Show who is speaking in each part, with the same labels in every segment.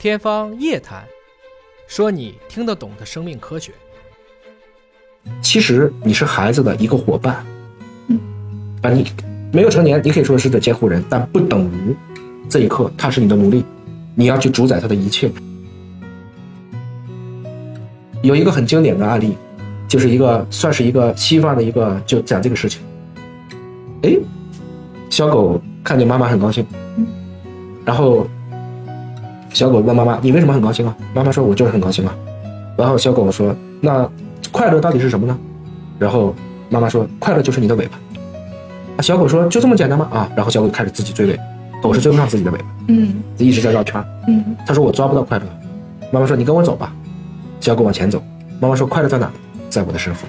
Speaker 1: 天方夜谭，说你听得懂的生命科学。
Speaker 2: 其实你是孩子的一个伙伴，啊，你没有成年，你可以说是个监护人，但不等于这一刻他是你的奴隶，你要去主宰他的一切。有一个很经典的案例，就是一个算是一个西方的一个，就讲这个事情。哎，小狗看见妈妈很高兴，然后小狗问妈妈：“你为什么很高兴啊？”妈妈说：“我就是很高兴啊。”然后小狗说：“那快乐到底是什么呢？”然后妈妈说：“快乐就是你的尾巴。”啊，小狗说：“就这么简单吗？”啊，然后小狗开始自己追尾，狗是追不上自己的尾巴，
Speaker 3: 嗯
Speaker 2: 一直在绕圈儿。
Speaker 3: 嗯
Speaker 2: 他说：“我抓不到快乐。”妈妈说：“你跟我走吧。”小狗往前走，妈妈说：“快乐在哪？在我的身后。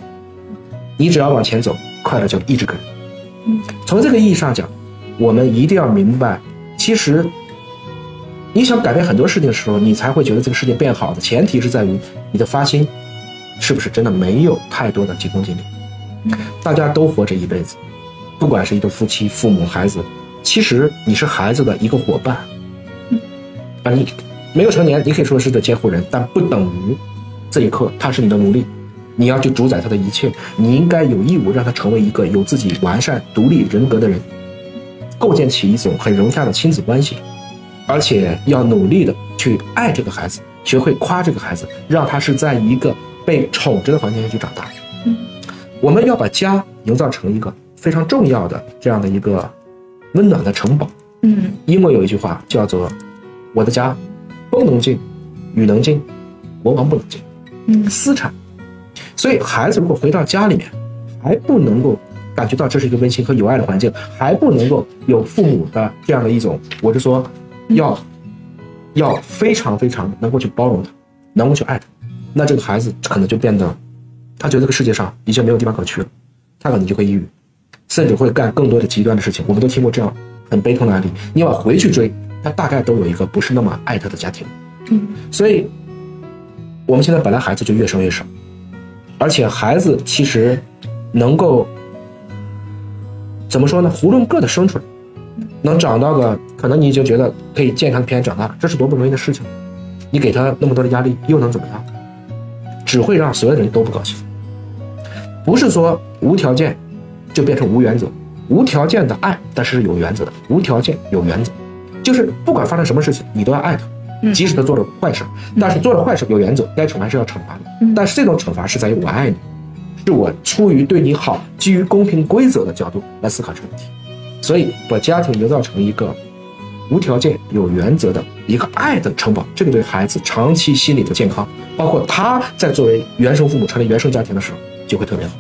Speaker 2: 你只要往前走，快乐就一直跟着。”
Speaker 3: 嗯
Speaker 2: 从这个意义上讲，我们一定要明白，其实你想改变很多事情的时候，你才会觉得这个世界变好的前提是在于你的发心是不是真的没有太多的急功近利。大家都活这一辈子，不管是一对夫妻、父母、孩子，其实你是孩子的一个伙伴。啊，你没有成年，你可以说是个监护人，但不等于这一刻他是你的奴隶，你要去主宰他的一切。你应该有义务让他成为一个有自己完善、独立人格的人，构建起一种很融洽的亲子关系，而且要努力的去爱这个孩子，学会夸这个孩子，让他是在一个被宠着的环境下去长大。
Speaker 3: 嗯
Speaker 2: 我们要把家营造成一个非常重要的这样的一个温暖的城堡。
Speaker 3: 嗯
Speaker 2: 英国有一句话叫做“我的家，风能进，雨能进，国王不能进”，
Speaker 3: 嗯
Speaker 2: 私产。所以孩子如果回到家里面，还不能够感觉到这是一个温馨和有爱的环境，还不能够有父母的这样的一种，我是说，要要非常非常能够去包容他，能够去爱他，那这个孩子可能就变得，他觉得这个世界上已经没有地方可去了，他可能就会抑郁，甚至会干更多的极端的事情。我们都听过这样很悲痛的案例。你往回去追，他大概都有一个不是那么爱他的家庭。
Speaker 3: 嗯
Speaker 2: 所以，我们现在本来孩子就越生越少，而且孩子其实能够怎么说呢？囫囵个的生出来，能长到个可能你已经觉得可以健康平安长大，这是多不容易的事情。你给他那么多的压力，又能怎么样？只会让所有人都不高兴。不是说无条件就变成无原则，无条件的爱，但是有原则的，无条件有原则，就是不管发生什么事情，你都要爱他。
Speaker 3: 嗯
Speaker 2: 即使他做了坏事，但是做了坏事有原则，该惩罚是要惩罚的。
Speaker 3: 嗯
Speaker 2: 但是这种惩罚是在于我爱你，是我出于对你好、基于公平规则的角度来思考这个问题。所以把家庭营造成一个无条件、有原则的一个爱的城堡，这个对孩子长期心理的健康，包括他在作为原生父母成立原生家庭的时候，就会特别好。